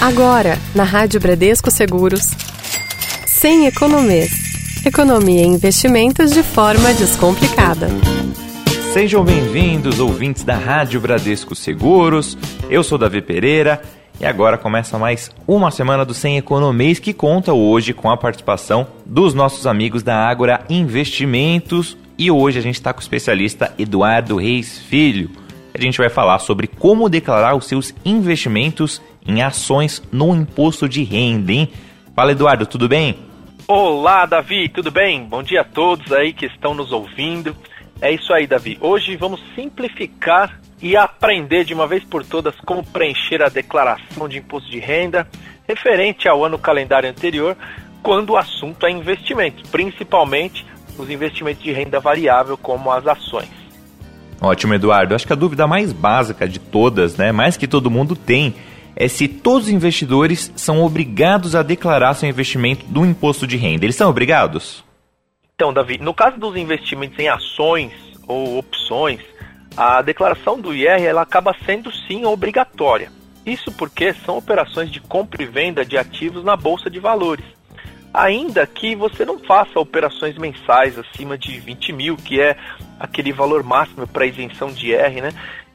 Agora, na Rádio Bradesco Seguros, sem economês. Economia e investimentos de forma descomplicada. Sejam bem-vindos, ouvintes da Rádio Bradesco Seguros. Eu sou Davi Pereira e agora começa mais uma semana do Sem Economês que conta hoje com a participação dos nossos amigos da Ágora Investimentos. E hoje a gente está com o especialista Eduardo Reis Filho. A gente vai falar sobre como declarar os seus investimentos em ações no imposto de renda, hein? Fala, Eduardo, tudo bem? Olá, Davi, tudo bem? Bom dia a todos aí que estão nos ouvindo. É isso aí, Davi. Hoje vamos simplificar e aprender de uma vez por todas como preencher a declaração de imposto de renda referente ao ano calendário anterior, quando o assunto é investimento, principalmente os investimentos de renda variável, como as ações. Ótimo, Eduardo. Acho que a dúvida mais básica de todas, né, mais que todo mundo tem, é se todos os investidores são obrigados a declarar seu investimento do imposto de renda. Eles são obrigados? Então, Davi, no caso dos investimentos em ações ou opções, a declaração do IR ela acaba sendo sim obrigatória. Isso porque são operações de compra e venda de ativos na bolsa de valores. Ainda que você não faça operações mensais acima de 20 mil, que é aquele valor máximo para isenção de IR, né?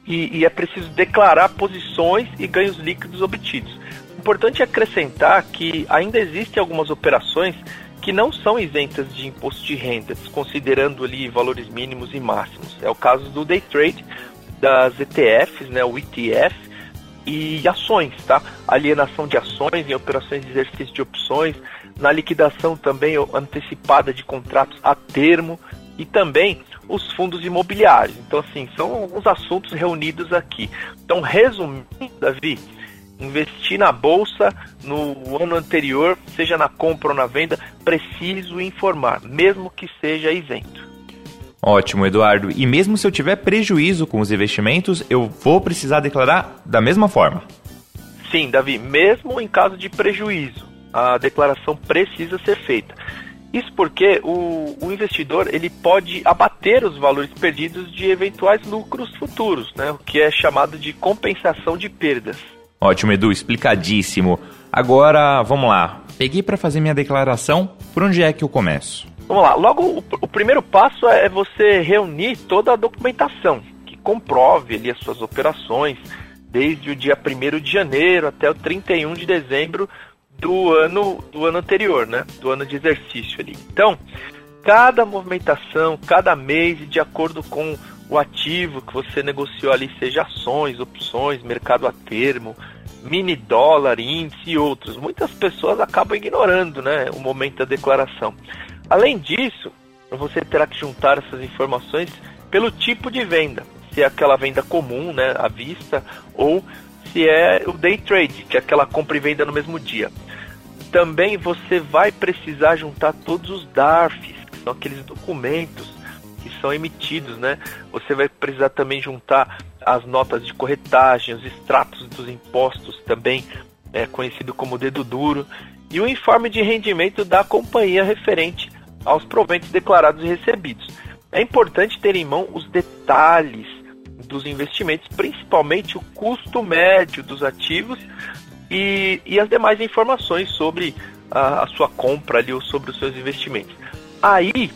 E, e é preciso declarar posições e ganhos líquidos obtidos. Importante acrescentar que ainda existem algumas operações que não são isentas de imposto de renda, considerando ali valores mínimos e máximos. É o caso do day trade, das ETFs, né, o ETF, e ações, tá? Alienação de ações em operações de exercício de opções, na liquidação também antecipada de contratos a termo e também os fundos imobiliários. Então, assim, são alguns assuntos reunidos aqui. Então, resumindo, Davi, investir na bolsa no ano anterior, seja na compra ou na venda, preciso informar, mesmo que seja isento. Ótimo, Eduardo. E mesmo se eu tiver prejuízo com os investimentos, eu vou precisar declarar da mesma forma? Sim, Davi, mesmo em caso de prejuízo, a declaração precisa ser feita. Isso porque o, o, investidor ele pode abater os valores perdidos de eventuais lucros futuros, né? o que é chamado de compensação de perdas. Ótimo, Edu, explicadíssimo. Agora, vamos lá. Peguei para fazer minha declaração, por onde é que eu começo? Vamos lá. Logo, o, o primeiro passo é você reunir toda a documentação que comprove ali as suas operações, desde o dia 1 de janeiro até o 31 de dezembro do ano do ano anterior, né? Do ano de exercício ali. Então, cada movimentação, cada mês, de acordo com o ativo que você negociou ali, seja ações, opções, mercado a termo, mini dólar, índice e outros. Muitas pessoas acabam ignorando, né, o momento da declaração. Além disso, você terá que juntar essas informações pelo tipo de venda, se é aquela venda comum, né, à vista, ou se é o day trade, que é aquela compra e venda no mesmo dia. Também você vai precisar juntar todos os DARFs, que são aqueles documentos que são emitidos, né? Você vai precisar também juntar as notas de corretagem, os extratos dos impostos também, é, conhecido como dedo duro, e o informe de rendimento da companhia referente aos proventos declarados e recebidos. É importante ter em mão os detalhes dos investimentos, principalmente o custo médio dos ativos e, e as demais informações sobre a, a sua compra ali ou sobre os seus investimentos. Aí,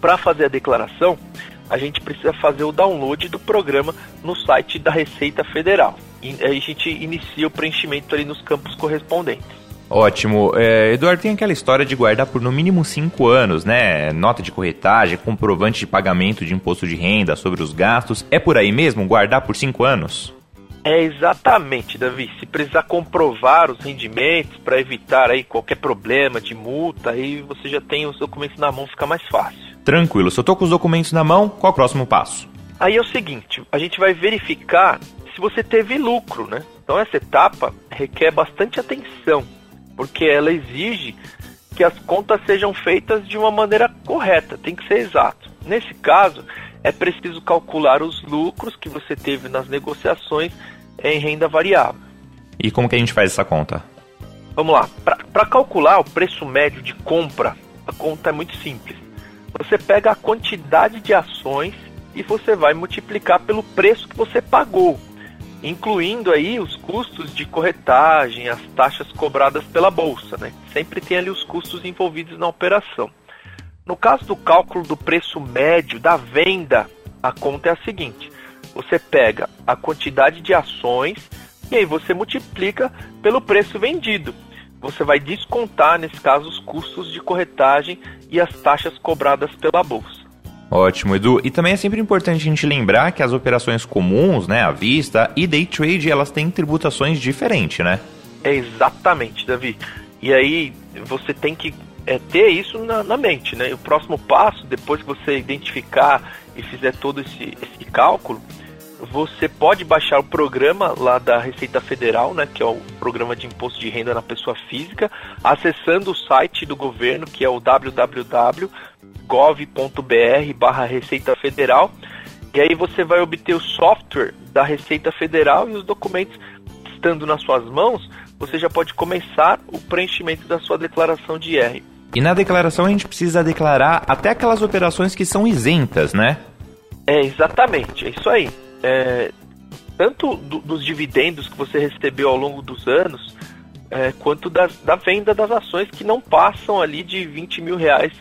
para fazer a declaração, a gente precisa fazer o download do programa no site da Receita Federal. E aí a gente inicia o preenchimento ali nos campos correspondentes. Ótimo. É, Eduardo, tem aquela história de guardar por no mínimo cinco anos, né? Nota de corretagem, comprovante de pagamento de imposto de renda sobre os gastos. É por aí mesmo, guardar por cinco anos? É exatamente, Davi. Se precisar comprovar os rendimentos para evitar aí qualquer problema de multa, aí você já tem os documentos na mão, fica mais fácil. Tranquilo. Se eu tô com os documentos na mão, qual é o próximo passo? Aí é o seguinte, a gente vai verificar se você teve lucro, né? Então essa etapa requer bastante atenção porque ela exige que as contas sejam feitas de uma maneira correta, tem que ser exato. Nesse caso, é preciso calcular os lucros que você teve nas negociações em renda variável. E como que a gente faz essa conta? Vamos lá. Para calcular o preço médio de compra, a conta é muito simples. Você pega a quantidade de ações e você vai multiplicar pelo preço que você pagou. incluindo aí os custos de corretagem, as taxas cobradas pela bolsa, né? Sempre tem ali os custos envolvidos na operação. No caso do cálculo do preço médio da venda, a conta é a seguinte: você pega a quantidade de ações e aí você multiplica pelo preço vendido. Você vai descontar, nesse caso, os custos de corretagem e as taxas cobradas pela bolsa. Ótimo, Edu. E também é sempre importante a gente lembrar que as operações comuns, né, à vista e day trade, elas têm tributações diferentes, né? É exatamente, Davi. E aí você tem que é, ter isso na, na, mente, né? E o próximo passo, depois que você identificar e fizer todo esse, esse cálculo, você pode baixar o programa lá da Receita Federal, né, que é o programa de imposto de renda na pessoa física, acessando o site do governo, que é o www.gov.br/barra Receita Federal. E aí você vai obter o software da Receita Federal e os documentos estando nas suas mãos, você já pode começar o preenchimento da sua declaração de IR. E na declaração a gente precisa declarar até aquelas operações que são isentas, né? É, exatamente, é isso aí é, tanto do, dos dividendos que você recebeu ao longo dos anos, é, quanto das, da venda das ações que não passam ali de 20 mil reais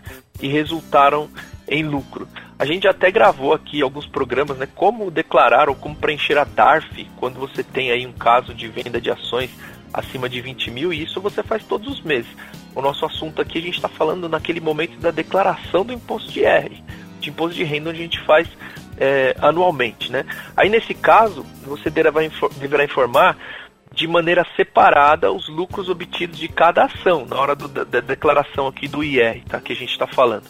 e resultaram em lucro. A gente até gravou aqui alguns programas, né? Como declarar ou como preencher a DARF quando você tem aí um caso de venda de ações acima de 20 mil, e isso você faz todos os meses. O nosso assunto aqui a gente está falando naquele momento da declaração do imposto de R, de imposto de renda, onde a gente faz é, anualmente, né? Aí nesse caso, você deverá, deverá informar de maneira separada os lucros obtidos de cada ação na hora do, da, declaração aqui do IR, tá? Que a gente está falando.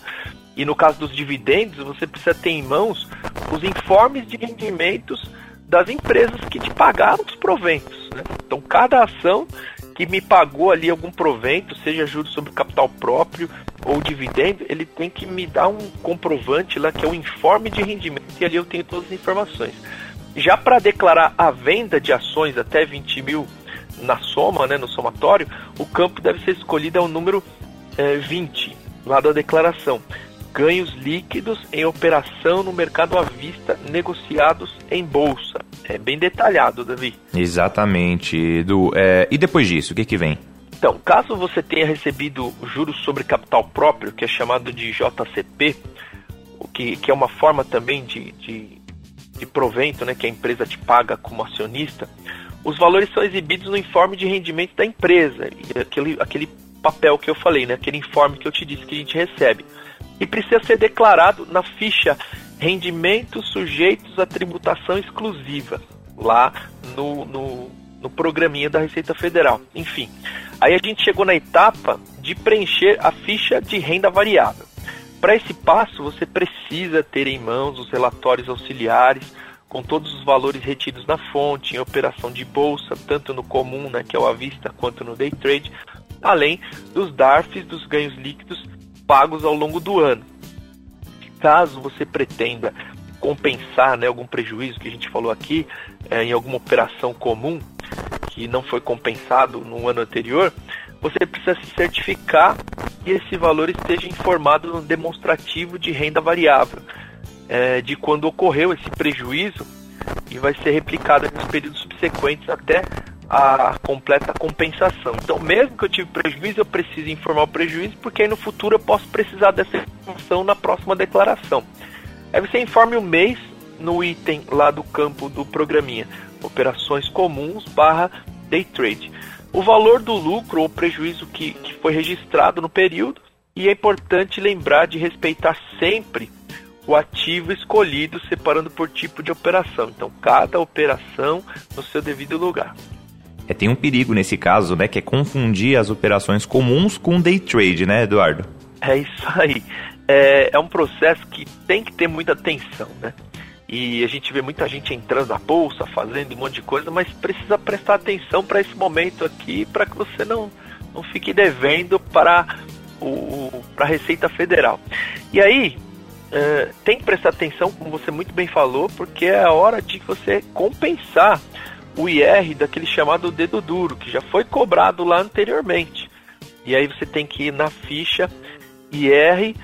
E no caso dos dividendos, você precisa ter em mãos os informes de rendimentos das empresas que te pagaram os proventos. Né? Então, cada ação que me pagou ali algum provento, seja juros sobre capital próprio ou dividendo, ele tem que me dar um comprovante lá que é o informe de rendimento e ali eu tenho todas as informações. Já para declarar a venda de ações até 20 mil na soma, né, no somatório, o campo deve ser escolhido é o número é, 20 lá da declaração ganhos líquidos em operação no mercado à vista negociados em bolsa. É bem detalhado, Davi. Exatamente, Edu. É, e depois disso, o que, que vem? Então, caso você tenha recebido juros sobre capital próprio, que é chamado de JCP, o que, que é uma forma também de, de, de provento né, que a empresa te paga como acionista, os valores são exibidos no informe de rendimento da empresa, aquele, aquele papel que eu falei, né, aquele informe que eu te disse que a gente recebe e precisa ser declarado na ficha rendimentos sujeitos à tributação exclusiva, lá no, no, no programinha da Receita Federal. Enfim, aí a gente chegou na etapa de preencher a ficha de renda variável. Para esse passo, você precisa ter em mãos os relatórios auxiliares com todos os valores retidos na fonte, em operação de bolsa, tanto no comum, né, que é o à vista, quanto no day trade, além dos DARFs, dos ganhos líquidos pagos ao longo do ano. Caso você pretenda compensar né, algum prejuízo que a gente falou aqui é, em alguma operação comum que não foi compensado no ano anterior, você precisa se certificar que esse valor esteja informado no demonstrativo de renda variável é, de quando ocorreu esse prejuízo e vai ser replicado nos períodos subsequentes até a completa compensação. Então, mesmo que eu tive prejuízo, eu preciso informar o prejuízo, porque aí no futuro eu posso precisar dessa informação na próxima declaração. Aí você informe o mês no item lá do campo do programinha, operações comuns barra day trade. O valor do lucro ou prejuízo que, que foi registrado no período, e é importante lembrar de respeitar sempre o ativo escolhido, separando por tipo de operação. Então, cada operação no seu devido lugar. É, tem um perigo nesse caso, né, que é confundir as operações comuns com day trade, né, Eduardo? É isso aí. É, é um processo que tem que ter muita atenção, né? E a gente vê muita gente entrando na bolsa, fazendo um monte de coisa, mas precisa prestar atenção para esse momento aqui, para que você não, não fique devendo para a Receita Federal. E aí, é, tem que prestar atenção, como você muito bem falou, porque é a hora de você compensar o IR daquele chamado dedo duro, que já foi cobrado lá anteriormente. E aí você tem que ir na ficha IR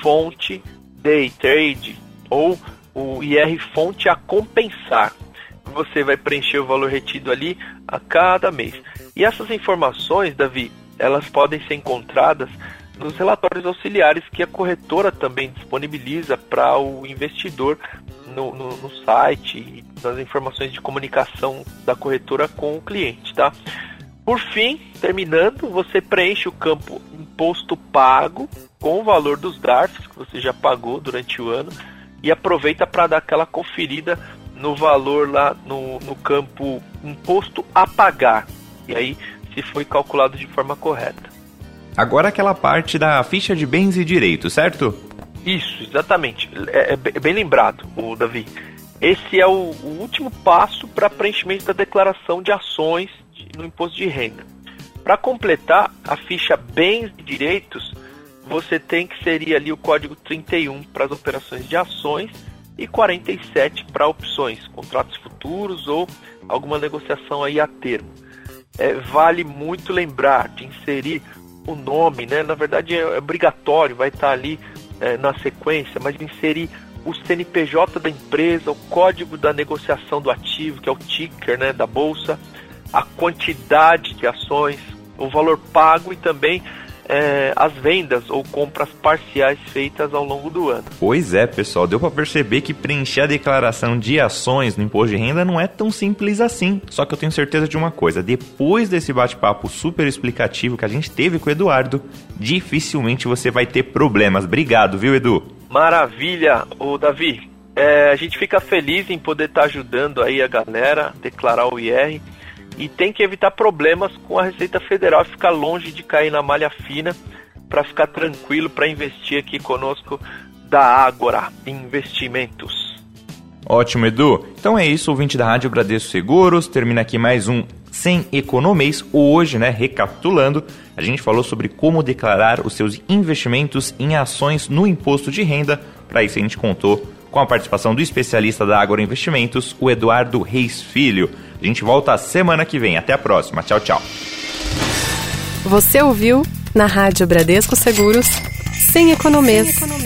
fonte day trade ou o IR fonte a compensar. você vai preencher o valor retido ali a cada mês. E essas informações, Davi, elas podem ser encontradas nos relatórios auxiliares que a corretora também disponibiliza para o investidor no, no, no, site e nas informações de comunicação da corretora com o cliente, tá? Por fim, terminando, você preenche o campo imposto pago com o valor dos DARFs que você já pagou durante o ano e aproveita para dar aquela conferida no valor lá no, no campo imposto a pagar. E aí, se foi calculado de forma correta. Agora aquela parte da ficha de bens e direitos, certo? Isso, exatamente. É, é bem lembrado, o Davi. Esse é o, o último passo para preenchimento da declaração de ações no imposto de renda. Para completar a ficha bens e direitos, você tem que seria ali o código 31 para as operações de ações e 47 para opções, contratos futuros ou alguma negociação aí a termo. É, vale muito lembrar de inserir o nome, né? Na verdade é obrigatório, vai estar ali é, na sequência, mas inserir o CNPJ da empresa, o código da negociação do ativo, que é o ticker, né, da bolsa, a quantidade de ações, o valor pago e também é, as vendas ou compras parciais feitas ao longo do ano. Pois é, pessoal, deu para perceber que preencher a declaração de ações no imposto de renda não é tão simples assim. Só que eu tenho certeza de uma coisa: depois desse bate-papo super explicativo que a gente teve com o Eduardo, dificilmente você vai ter problemas. Obrigado, viu, Edu? Maravilha, o Davi. É, a gente fica feliz em poder estar tá ajudando aí a galera a declarar o IR e tem que evitar problemas com a Receita Federal e ficar longe de cair na malha fina para ficar tranquilo para investir aqui conosco da Ágora Investimentos. Ótimo, Edu. Então é isso, ouvinte da Rádio Bradesco Seguros. Termina aqui mais um Sem Economês. Hoje, né, recapitulando, a gente falou sobre como declarar os seus investimentos em ações no imposto de renda. Para isso a gente contou com a participação do especialista da Agora Investimentos, o Eduardo Reis Filho. A gente volta semana que vem. Até a próxima. Tchau, tchau. Você ouviu na Rádio Bradesco Seguros, sem economês. Sem economês.